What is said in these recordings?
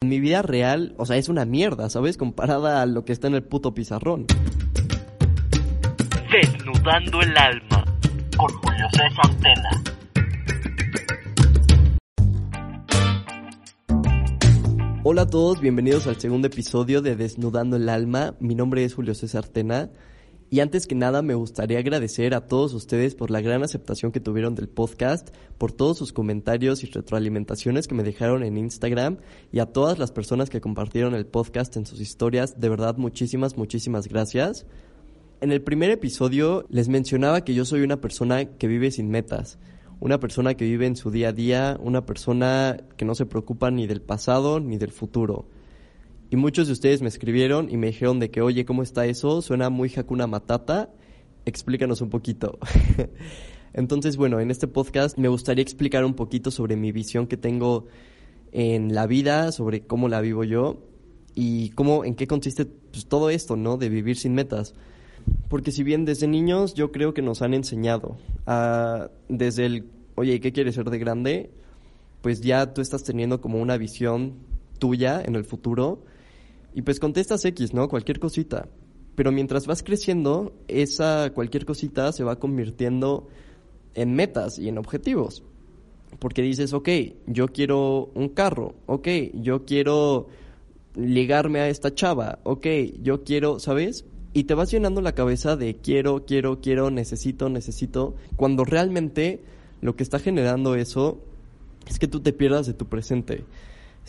En mi vida real, o sea, es una mierda, ¿sabes? Comparada a lo que está en el puto pizarrón. Desnudando el alma con Julio César Tena. Hola a todos, bienvenidos al segundo episodio de Desnudando el alma. Mi nombre es Julio César Tena. Y antes que nada me gustaría agradecer a todos ustedes por la gran aceptación que tuvieron del podcast, por todos sus comentarios y retroalimentaciones que me dejaron en Instagram y a todas las personas que compartieron el podcast en sus historias. De verdad, muchísimas, muchísimas gracias. En el primer episodio les mencionaba que yo soy una persona que vive sin metas, una persona que vive en su día a día, una persona que no se preocupa ni del pasado ni del futuro. Y muchos de ustedes me escribieron y me dijeron de que, oye, ¿cómo está eso? Suena muy Hakuna Matata. Explícanos un poquito. Entonces, bueno, en este podcast me gustaría explicar un poquito sobre mi visión que tengo en la vida, sobre cómo la vivo yo y cómo, en qué consiste pues, todo esto, ¿no? De vivir sin metas. Porque si bien desde niños yo creo que nos han enseñado a, desde el, oye, ¿qué quieres ser de grande? Pues ya tú estás teniendo como una visión tuya en el futuro y pues contestas X, ¿no? Cualquier cosita. Pero mientras vas creciendo, esa cualquier cosita se va convirtiendo en metas y en objetivos. Porque dices, ok, yo quiero un carro, ok, yo quiero ligarme a esta chava, ok, yo quiero, ¿sabes? Y te vas llenando la cabeza de quiero, quiero, quiero, necesito, necesito, cuando realmente lo que está generando eso es que tú te pierdas de tu presente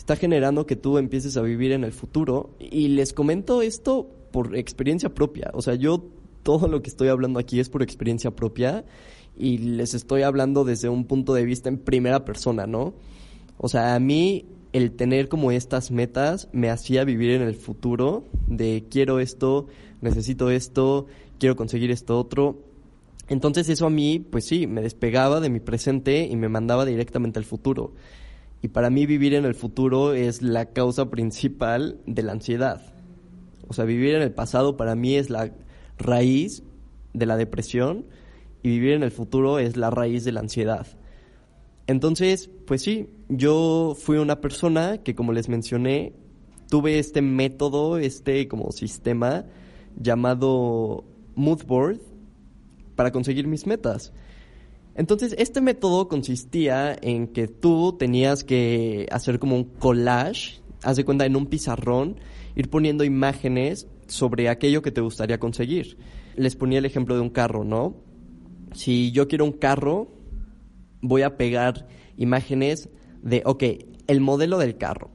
está generando que tú empieces a vivir en el futuro. Y les comento esto por experiencia propia. O sea, yo todo lo que estoy hablando aquí es por experiencia propia y les estoy hablando desde un punto de vista en primera persona, ¿no? O sea, a mí el tener como estas metas me hacía vivir en el futuro de quiero esto, necesito esto, quiero conseguir esto otro. Entonces eso a mí, pues sí, me despegaba de mi presente y me mandaba directamente al futuro. Y para mí vivir en el futuro es la causa principal de la ansiedad. O sea, vivir en el pasado para mí es la raíz de la depresión y vivir en el futuro es la raíz de la ansiedad. Entonces, pues sí, yo fui una persona que como les mencioné, tuve este método, este como sistema llamado Moodboard para conseguir mis metas. Entonces, este método consistía en que tú tenías que hacer como un collage, haz de cuenta, en un pizarrón, ir poniendo imágenes sobre aquello que te gustaría conseguir. Les ponía el ejemplo de un carro, ¿no? Si yo quiero un carro, voy a pegar imágenes de, ok, el modelo del carro.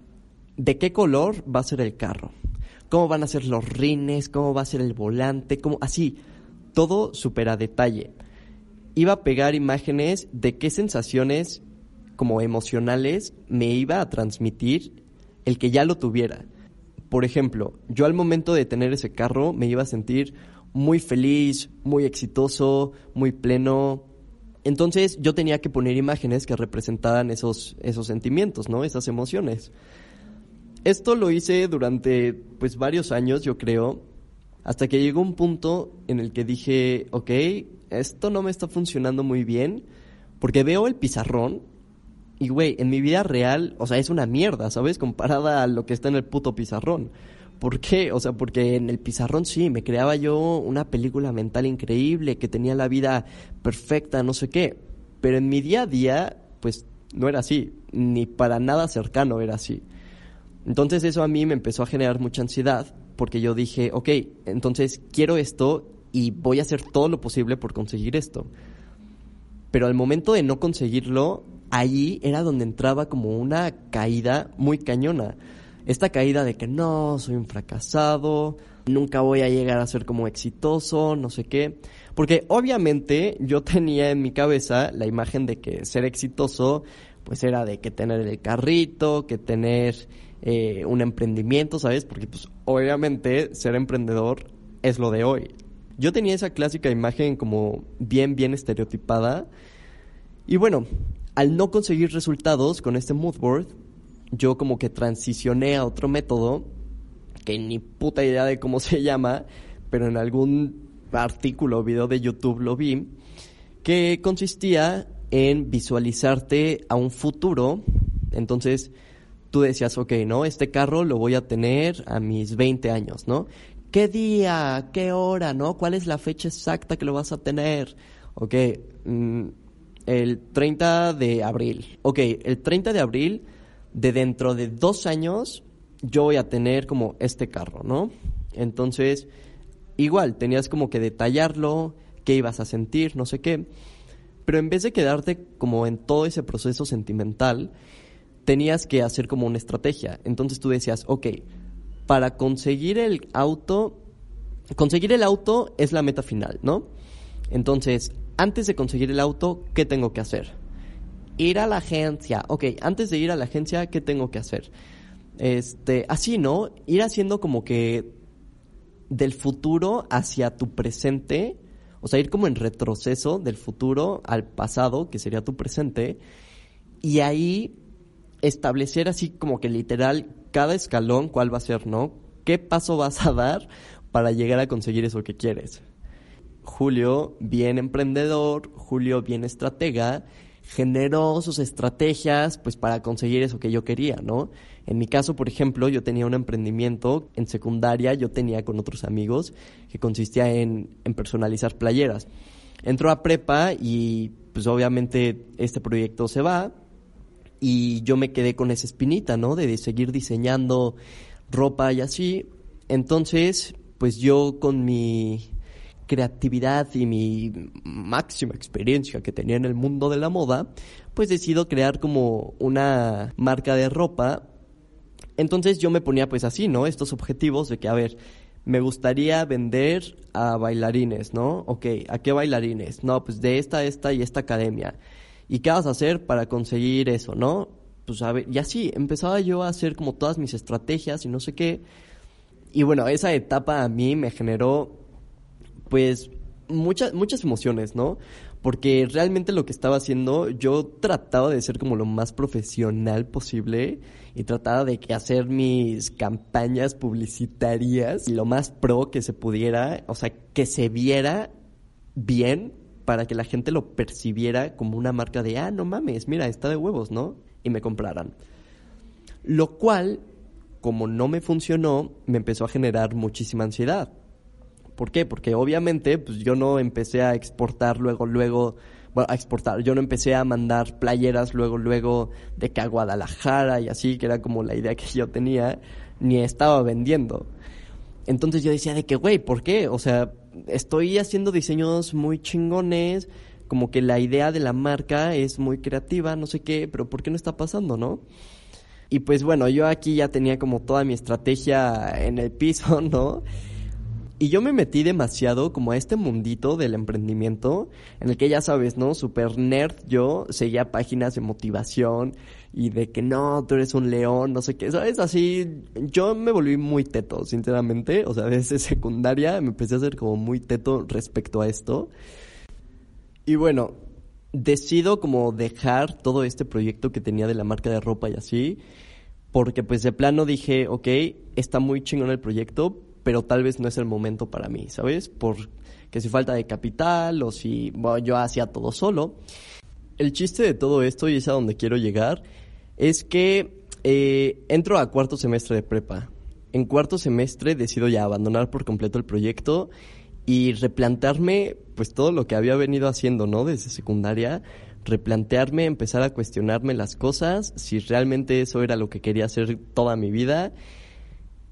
¿De qué color va a ser el carro? ¿Cómo van a ser los rines? ¿Cómo va a ser el volante? ¿Cómo? Así, todo súper a detalle iba a pegar imágenes de qué sensaciones como emocionales me iba a transmitir el que ya lo tuviera. Por ejemplo, yo al momento de tener ese carro me iba a sentir muy feliz, muy exitoso, muy pleno. Entonces yo tenía que poner imágenes que representaran esos, esos sentimientos, ¿no? Esas emociones. Esto lo hice durante pues varios años, yo creo, hasta que llegó un punto en el que dije, ok, esto no me está funcionando muy bien, porque veo el pizarrón y, güey, en mi vida real, o sea, es una mierda, ¿sabes? Comparada a lo que está en el puto pizarrón. ¿Por qué? O sea, porque en el pizarrón sí, me creaba yo una película mental increíble, que tenía la vida perfecta, no sé qué. Pero en mi día a día, pues no era así, ni para nada cercano era así. Entonces eso a mí me empezó a generar mucha ansiedad porque yo dije, ok, entonces quiero esto y voy a hacer todo lo posible por conseguir esto. Pero al momento de no conseguirlo, allí era donde entraba como una caída muy cañona. Esta caída de que no, soy un fracasado, nunca voy a llegar a ser como exitoso, no sé qué. Porque obviamente yo tenía en mi cabeza la imagen de que ser exitoso pues era de que tener el carrito, que tener eh, un emprendimiento, ¿sabes? Porque pues obviamente ser emprendedor es lo de hoy. Yo tenía esa clásica imagen como bien, bien estereotipada. Y bueno, al no conseguir resultados con este mood board, yo como que transicioné a otro método, que ni puta idea de cómo se llama, pero en algún artículo o video de YouTube lo vi, que consistía en visualizarte a un futuro. Entonces, tú decías, ok, ¿no? Este carro lo voy a tener a mis 20 años, ¿no? ¿Qué día? ¿Qué hora? ¿No? ¿Cuál es la fecha exacta que lo vas a tener? Ok, mm, el 30 de abril. Ok, el 30 de abril, de dentro de dos años, yo voy a tener como este carro, ¿no? Entonces, igual, tenías como que detallarlo, qué ibas a sentir, no sé qué. Pero en vez de quedarte como en todo ese proceso sentimental, tenías que hacer como una estrategia. Entonces tú decías, ok, para conseguir el auto, conseguir el auto es la meta final, ¿no? Entonces, antes de conseguir el auto, ¿qué tengo que hacer? Ir a la agencia. Ok, antes de ir a la agencia, ¿qué tengo que hacer? Este, así, ¿no? Ir haciendo como que del futuro hacia tu presente, o sea, ir como en retroceso del futuro al pasado, que sería tu presente, y ahí establecer así como que literal cada escalón cuál va a ser, ¿no? ¿Qué paso vas a dar para llegar a conseguir eso que quieres? Julio, bien emprendedor, Julio, bien estratega, generó sus estrategias pues para conseguir eso que yo quería, ¿no? En mi caso, por ejemplo, yo tenía un emprendimiento en secundaria, yo tenía con otros amigos que consistía en, en personalizar playeras. Entró a prepa y pues obviamente este proyecto se va y yo me quedé con esa espinita, ¿no? De seguir diseñando ropa y así. Entonces, pues yo con mi creatividad y mi máxima experiencia que tenía en el mundo de la moda, pues decido crear como una marca de ropa. Entonces yo me ponía pues así, ¿no? Estos objetivos de que, a ver, me gustaría vender a bailarines, ¿no? Ok, ¿a qué bailarines? No, pues de esta, esta y esta academia. ¿Y qué vas a hacer para conseguir eso, no? Pues a ver, y así empezaba yo a hacer como todas mis estrategias y no sé qué. Y bueno, esa etapa a mí me generó pues muchas, muchas emociones, ¿no? Porque realmente lo que estaba haciendo, yo trataba de ser como lo más profesional posible y trataba de hacer mis campañas publicitarias lo más pro que se pudiera, o sea, que se viera bien para que la gente lo percibiera como una marca de, ah, no mames, mira, está de huevos, ¿no? Y me compraran. Lo cual, como no me funcionó, me empezó a generar muchísima ansiedad ¿Por qué? Porque obviamente pues yo no empecé a exportar luego, luego, bueno, a exportar, yo no empecé a mandar playeras luego, luego de que a Guadalajara y así, que era como la idea que yo tenía, ni estaba vendiendo. Entonces yo decía de que, güey, ¿por qué? O sea, estoy haciendo diseños muy chingones, como que la idea de la marca es muy creativa, no sé qué, pero ¿por qué no está pasando, no? Y pues bueno, yo aquí ya tenía como toda mi estrategia en el piso, ¿no? Y yo me metí demasiado como a este mundito del emprendimiento, en el que ya sabes, ¿no? Super nerd, yo seguía páginas de motivación y de que no, tú eres un león, no sé qué, ¿sabes? Así, yo me volví muy teto, sinceramente. O sea, desde secundaria me empecé a hacer como muy teto respecto a esto. Y bueno, decido como dejar todo este proyecto que tenía de la marca de ropa y así, porque pues de plano dije, ok, está muy chingón el proyecto, pero tal vez no es el momento para mí, ¿sabes? Porque si falta de capital o si yo hacía todo solo. El chiste de todo esto, y es a donde quiero llegar, es que eh, entro a cuarto semestre de prepa. En cuarto semestre decido ya abandonar por completo el proyecto y replantearme pues todo lo que había venido haciendo, ¿no? Desde secundaria, replantearme, empezar a cuestionarme las cosas, si realmente eso era lo que quería hacer toda mi vida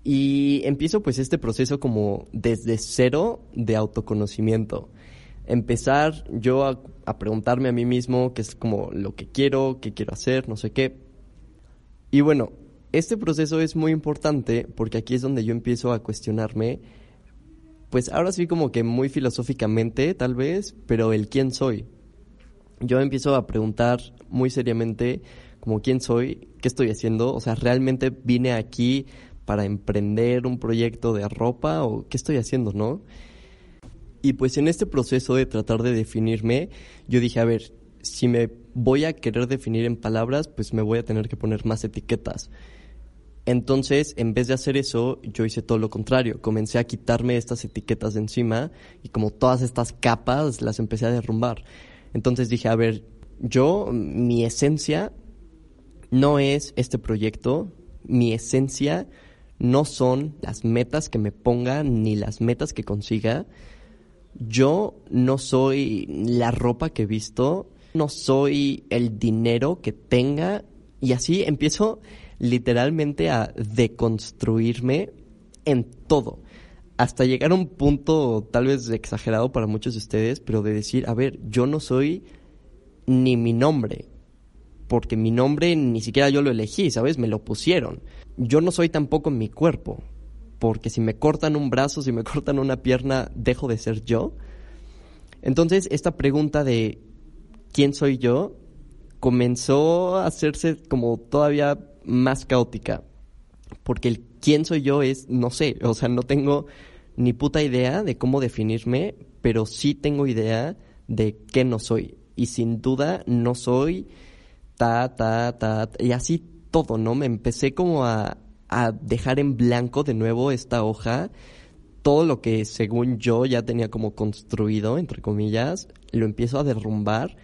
y empiezo pues este proceso como desde cero de autoconocimiento. Empezar yo a, preguntarme a mí mismo qué es como lo que quiero, qué quiero hacer, no sé qué. Y bueno, este proceso es muy importante porque aquí es donde yo empiezo a cuestionarme, pues ahora sí como que muy filosóficamente tal vez, pero el quién soy. Yo empiezo a preguntar muy seriamente como quién soy, ¿qué estoy haciendo? O sea, ¿realmente vine aquí para emprender un proyecto de ropa o qué estoy haciendo, no? Y pues en este proceso de tratar de definirme, yo dije, a ver, si me voy a querer definir en palabras, pues me voy a tener que poner más etiquetas. Entonces, en vez de hacer eso, yo hice todo lo contrario. Comencé a quitarme estas etiquetas de encima y como todas estas capas las empecé a derrumbar. Entonces dije, a ver, yo, mi esencia no es este proyecto, mi esencia no son las metas que me ponga ni las metas que consiga. Yo no soy la ropa que he visto, no soy el dinero que tenga y así empiezo literalmente a deconstruirme en todo. Hasta llegar a un punto tal vez exagerado para muchos de ustedes, pero de decir, a ver, yo no soy ni mi nombre, porque mi nombre ni siquiera yo lo elegí, ¿sabes? Me lo pusieron. Yo no soy tampoco mi cuerpo, porque si me cortan un brazo, si me cortan una pierna, dejo de ser yo. Entonces, esta pregunta de quién soy yo comenzó a hacerse como todavía más caótica, porque el quién soy yo es, no sé, o sea, no tengo ni puta idea de cómo definirme, pero sí tengo idea de qué no soy. Y sin duda no soy y así todo, ¿no? Me empecé como a, a dejar en blanco de nuevo esta hoja, todo lo que según yo ya tenía como construido, entre comillas, lo empiezo a derrumbar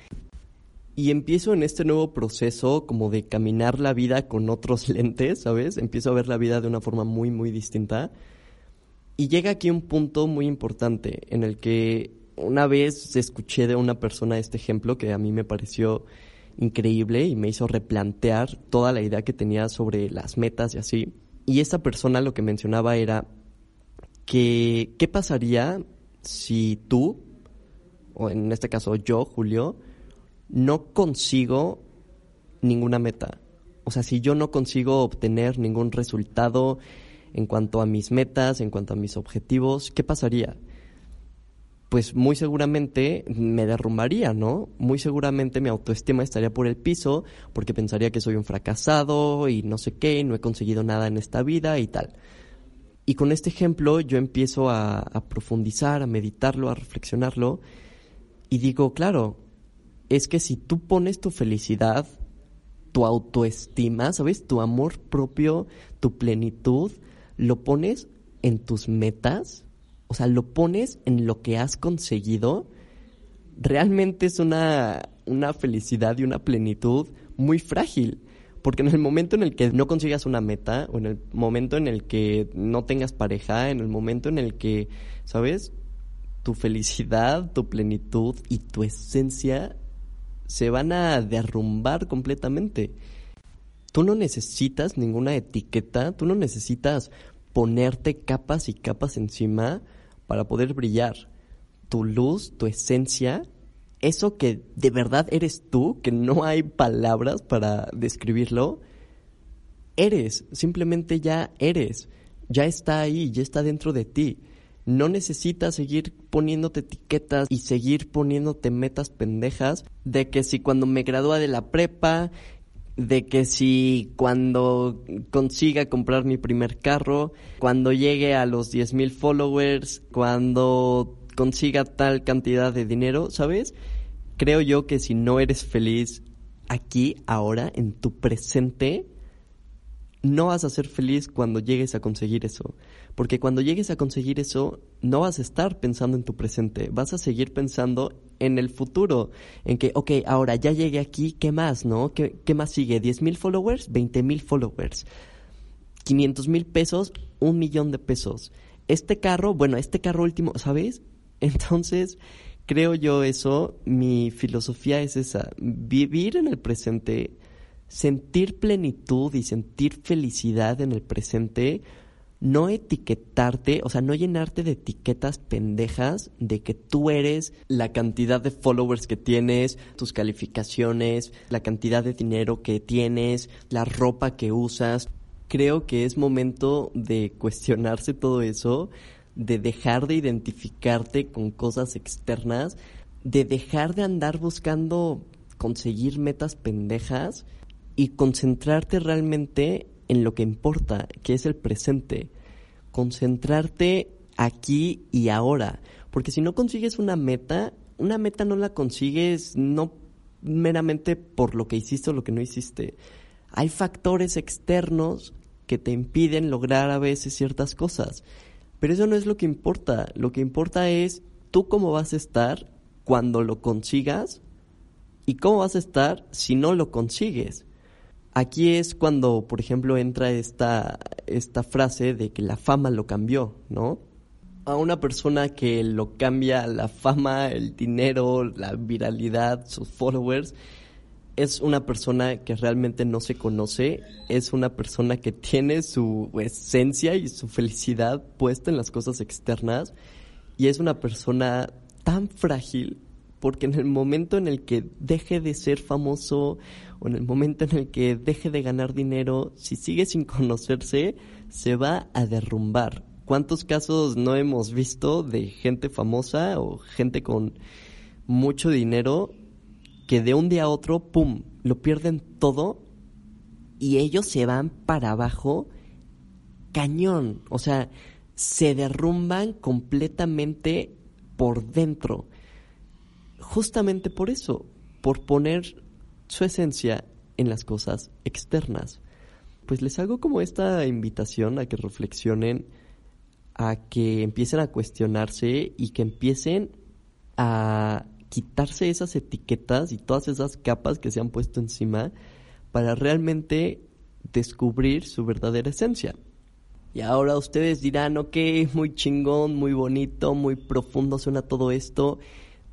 y empiezo en este nuevo proceso como de caminar la vida con otros lentes, ¿sabes? Empiezo a ver la vida de una forma muy, muy distinta. Y llega aquí un punto muy importante en el que una vez escuché de una persona este ejemplo que a mí me pareció increíble y me hizo replantear toda la idea que tenía sobre las metas y así. Y esta persona lo que mencionaba era que qué pasaría si tú, o en este caso yo, Julio, no consigo ninguna meta. O sea, si yo no consigo obtener ningún resultado en cuanto a mis metas, en cuanto a mis objetivos, ¿qué pasaría? Pues muy seguramente me derrumbaría, ¿no? Muy seguramente mi autoestima estaría por el piso porque pensaría que soy un fracasado y no sé qué, no he conseguido nada en esta vida y tal. Y con este ejemplo yo empiezo a, a profundizar, a meditarlo, a reflexionarlo y digo, claro, es que si tú pones tu felicidad, tu autoestima, ¿sabes? Tu amor propio, tu plenitud, lo pones en tus metas, o sea, lo pones en lo que has conseguido, realmente es una, una felicidad y una plenitud muy frágil. Porque en el momento en el que no consigas una meta, o en el momento en el que no tengas pareja, en el momento en el que, ¿sabes? Tu felicidad, tu plenitud y tu esencia se van a derrumbar completamente. Tú no necesitas ninguna etiqueta, tú no necesitas ponerte capas y capas encima para poder brillar. Tu luz, tu esencia, eso que de verdad eres tú, que no hay palabras para describirlo, eres, simplemente ya eres, ya está ahí, ya está dentro de ti. No necesitas seguir poniéndote etiquetas y seguir poniéndote metas pendejas de que si cuando me gradúa de la prepa de que si cuando consiga comprar mi primer carro, cuando llegue a los 10.000 followers, cuando consiga tal cantidad de dinero, ¿sabes? Creo yo que si no eres feliz aquí, ahora, en tu presente, no vas a ser feliz cuando llegues a conseguir eso. Porque cuando llegues a conseguir eso, no vas a estar pensando en tu presente, vas a seguir pensando en el futuro, en que, ok, ahora ya llegué aquí, ¿qué más, no? ¿Qué, qué más sigue? ¿10 mil followers? ¿20 mil followers? ¿500 mil pesos? ¿Un millón de pesos? Este carro, bueno, este carro último, ¿sabes? Entonces, creo yo eso, mi filosofía es esa, vivir en el presente, sentir plenitud y sentir felicidad en el presente, no etiquetarte, o sea, no llenarte de etiquetas pendejas de que tú eres la cantidad de followers que tienes, tus calificaciones, la cantidad de dinero que tienes, la ropa que usas. Creo que es momento de cuestionarse todo eso, de dejar de identificarte con cosas externas, de dejar de andar buscando conseguir metas pendejas y concentrarte realmente en lo que importa, que es el presente. Concentrarte aquí y ahora. Porque si no consigues una meta, una meta no la consigues no meramente por lo que hiciste o lo que no hiciste. Hay factores externos que te impiden lograr a veces ciertas cosas. Pero eso no es lo que importa. Lo que importa es tú cómo vas a estar cuando lo consigas y cómo vas a estar si no lo consigues. Aquí es cuando, por ejemplo, entra esta, esta frase de que la fama lo cambió, ¿no? A una persona que lo cambia la fama, el dinero, la viralidad, sus followers, es una persona que realmente no se conoce, es una persona que tiene su esencia y su felicidad puesta en las cosas externas y es una persona tan frágil porque en el momento en el que deje de ser famoso o en el momento en el que deje de ganar dinero, si sigue sin conocerse, se va a derrumbar. ¿Cuántos casos no hemos visto de gente famosa o gente con mucho dinero que de un día a otro, ¡pum!, lo pierden todo y ellos se van para abajo cañón. O sea, se derrumban completamente por dentro. Justamente por eso, por poner su esencia en las cosas externas. Pues les hago como esta invitación a que reflexionen, a que empiecen a cuestionarse y que empiecen a quitarse esas etiquetas y todas esas capas que se han puesto encima para realmente descubrir su verdadera esencia. Y ahora ustedes dirán, ok, muy chingón, muy bonito, muy profundo suena todo esto,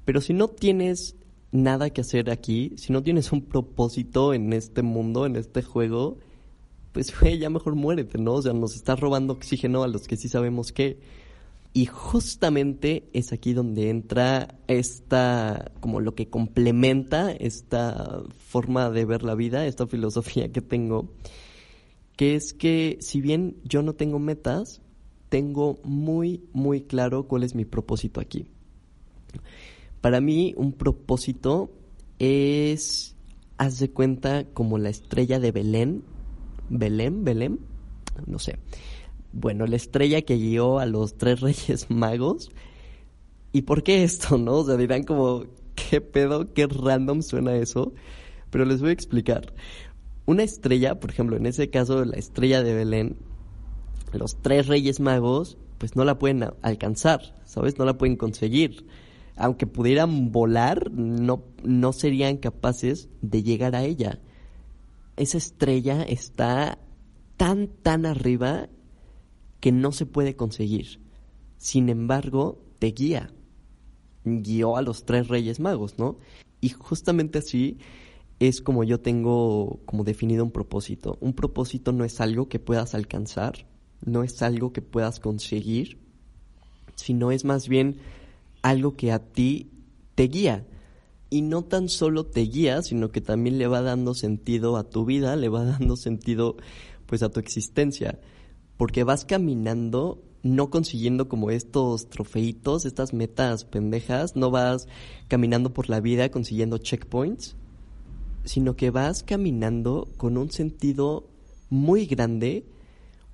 pero si no tienes nada que hacer aquí, si no tienes un propósito en este mundo, en este juego, pues ya mejor muérete, ¿no? O sea, nos está robando oxígeno a los que sí sabemos qué. Y justamente es aquí donde entra esta, como lo que complementa esta forma de ver la vida, esta filosofía que tengo, que es que si bien yo no tengo metas, tengo muy, muy claro cuál es mi propósito aquí. Para mí un propósito es, haz de cuenta, como la estrella de Belén, Belén, Belén, no sé bueno, la estrella que guió a los tres reyes magos. ¿Y por qué esto, no? O sea, dirán como, ¿qué pedo? ¿Qué random suena eso? Pero les voy a explicar. Una estrella, por ejemplo, en ese caso, la estrella de Belén, los tres reyes magos, pues no la pueden alcanzar, ¿sabes? No la pueden conseguir. Aunque pudieran volar, no, no serían capaces de llegar a ella. Esa estrella está tan, tan arriba que no se puede conseguir. Sin embargo, te guía. Guió a los tres reyes magos, ¿no? Y justamente así es como yo tengo como definido un propósito. Un propósito no es algo que puedas alcanzar, no es algo que puedas conseguir, sino es más bien algo que a ti te guía. Y no tan solo te guía, sino que también le va dando sentido a tu vida, le va dando sentido pues a tu existencia porque vas caminando no consiguiendo como estos trofeitos, estas metas pendejas, no vas caminando por la vida consiguiendo checkpoints, sino que vas caminando con un sentido muy grande.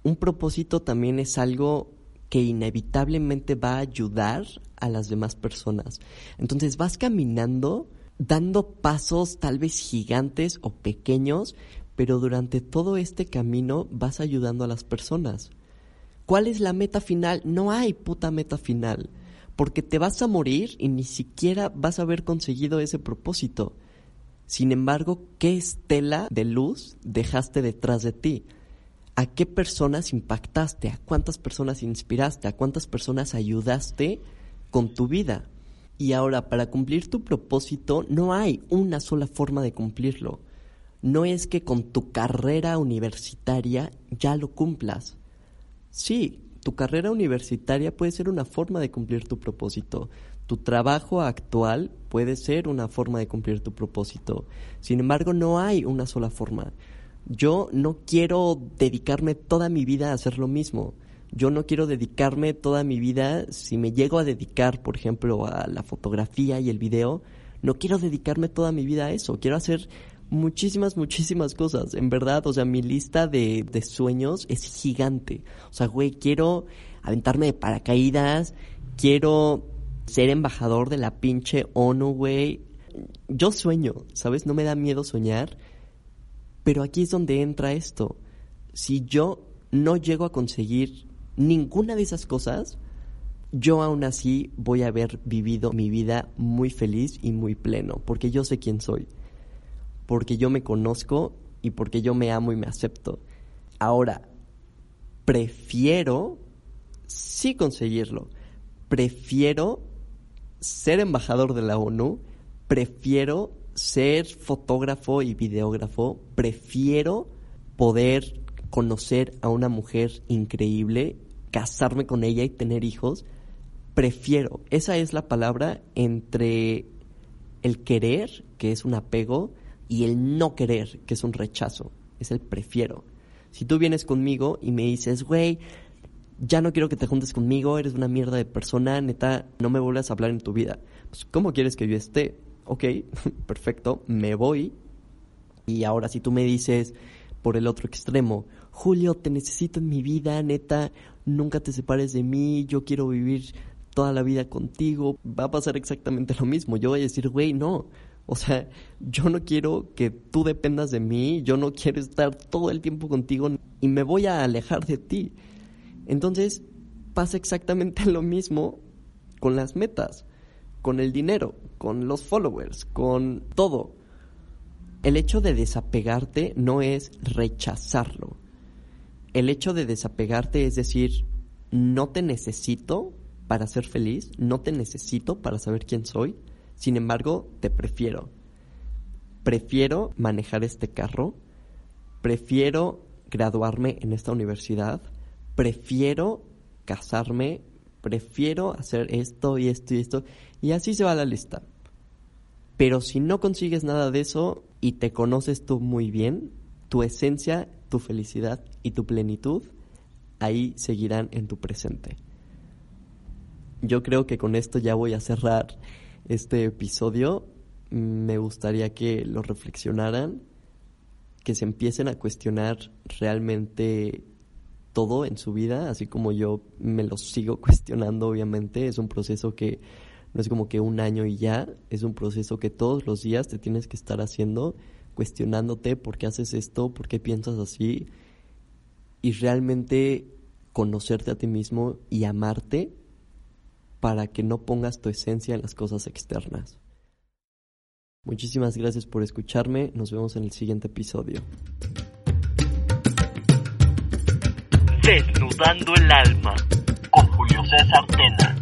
Un propósito también es algo que inevitablemente va a ayudar a las demás personas. Entonces vas caminando dando pasos tal vez gigantes o pequeños, pero durante todo este camino vas ayudando a las personas. ¿Cuál es la meta final? No hay puta meta final, porque te vas a morir y ni siquiera vas a haber conseguido ese propósito. Sin embargo, ¿qué estela de luz dejaste detrás de ti? ¿A qué personas impactaste? ¿A cuántas personas inspiraste? ¿A cuántas personas ayudaste con tu vida? Y ahora, para cumplir tu propósito, no hay una sola forma de cumplirlo no es que con tu carrera universitaria ya lo cumplas. Sí, tu carrera universitaria puede ser una forma de cumplir tu propósito. Tu trabajo actual puede ser una forma de cumplir tu propósito. Sin embargo, no hay una sola forma. Yo no quiero dedicarme toda mi vida a hacer lo mismo. Yo no quiero dedicarme toda mi vida, si me llego a dedicar, por ejemplo, a la fotografía y el video, no quiero dedicarme toda mi vida a eso. Quiero hacer muchísimas, muchísimas cosas. En verdad, o sea, mi lista de, de sueños es gigante. O sea, güey, quiero aventarme de paracaídas, quiero ser embajador de la pinche ONU, güey. Yo sueño, ¿sabes? No me da miedo soñar. Pero aquí es donde entra esto. Si yo no llego a conseguir ninguna de esas cosas, yo aún así voy a haber vivido mi vida muy feliz y muy pleno, porque yo sé quién soy porque yo me conozco y porque yo me amo y me acepto. Ahora, prefiero sí conseguirlo. Prefiero ser embajador de la ONU, prefiero ser fotógrafo y videógrafo, prefiero poder conocer a una mujer increíble, casarme con ella y tener hijos. Prefiero, esa es la palabra entre el querer, que es un apego, y el no querer, que es un rechazo, es el prefiero. Si tú vienes conmigo y me dices, güey, ya no quiero que te juntes conmigo, eres una mierda de persona, neta, no me vuelvas a hablar en tu vida. Pues, ¿cómo quieres que yo esté? Ok, perfecto, me voy. Y ahora si tú me dices por el otro extremo, Julio, te necesito en mi vida, neta, nunca te separes de mí, yo quiero vivir toda la vida contigo, va a pasar exactamente lo mismo. Yo voy a decir, güey, no, o sea, yo no quiero que tú dependas de mí, yo no quiero estar todo el tiempo contigo y me voy a alejar de ti. Entonces pasa exactamente lo mismo con las metas, con el dinero, con los followers, con todo. El hecho de desapegarte no es rechazarlo. El hecho de desapegarte es decir, no te necesito para ser feliz, no te necesito para saber quién soy sin embargo, te prefiero. Prefiero manejar este carro, prefiero graduarme en esta universidad, prefiero casarme, prefiero hacer esto y esto y esto, y así se va la lista. Pero si no consigues nada de eso y te conoces tú muy bien, tu esencia, tu felicidad y tu plenitud, ahí seguirán en tu presente. Yo creo que con esto ya voy a cerrar este episodio, me gustaría que lo reflexionaran, que se empiecen a cuestionar realmente todo en su vida, así como yo me lo sigo cuestionando, obviamente. Es un proceso que no es como que un año y ya, es un proceso que todos los días te tienes que estar haciendo, cuestionándote por qué haces esto, por qué piensas así, y realmente conocerte a ti mismo y amarte para que no pongas tu esencia en las cosas externas. Muchísimas gracias por escucharme, nos vemos en el siguiente episodio. Desnudando el alma con Julio César Tena.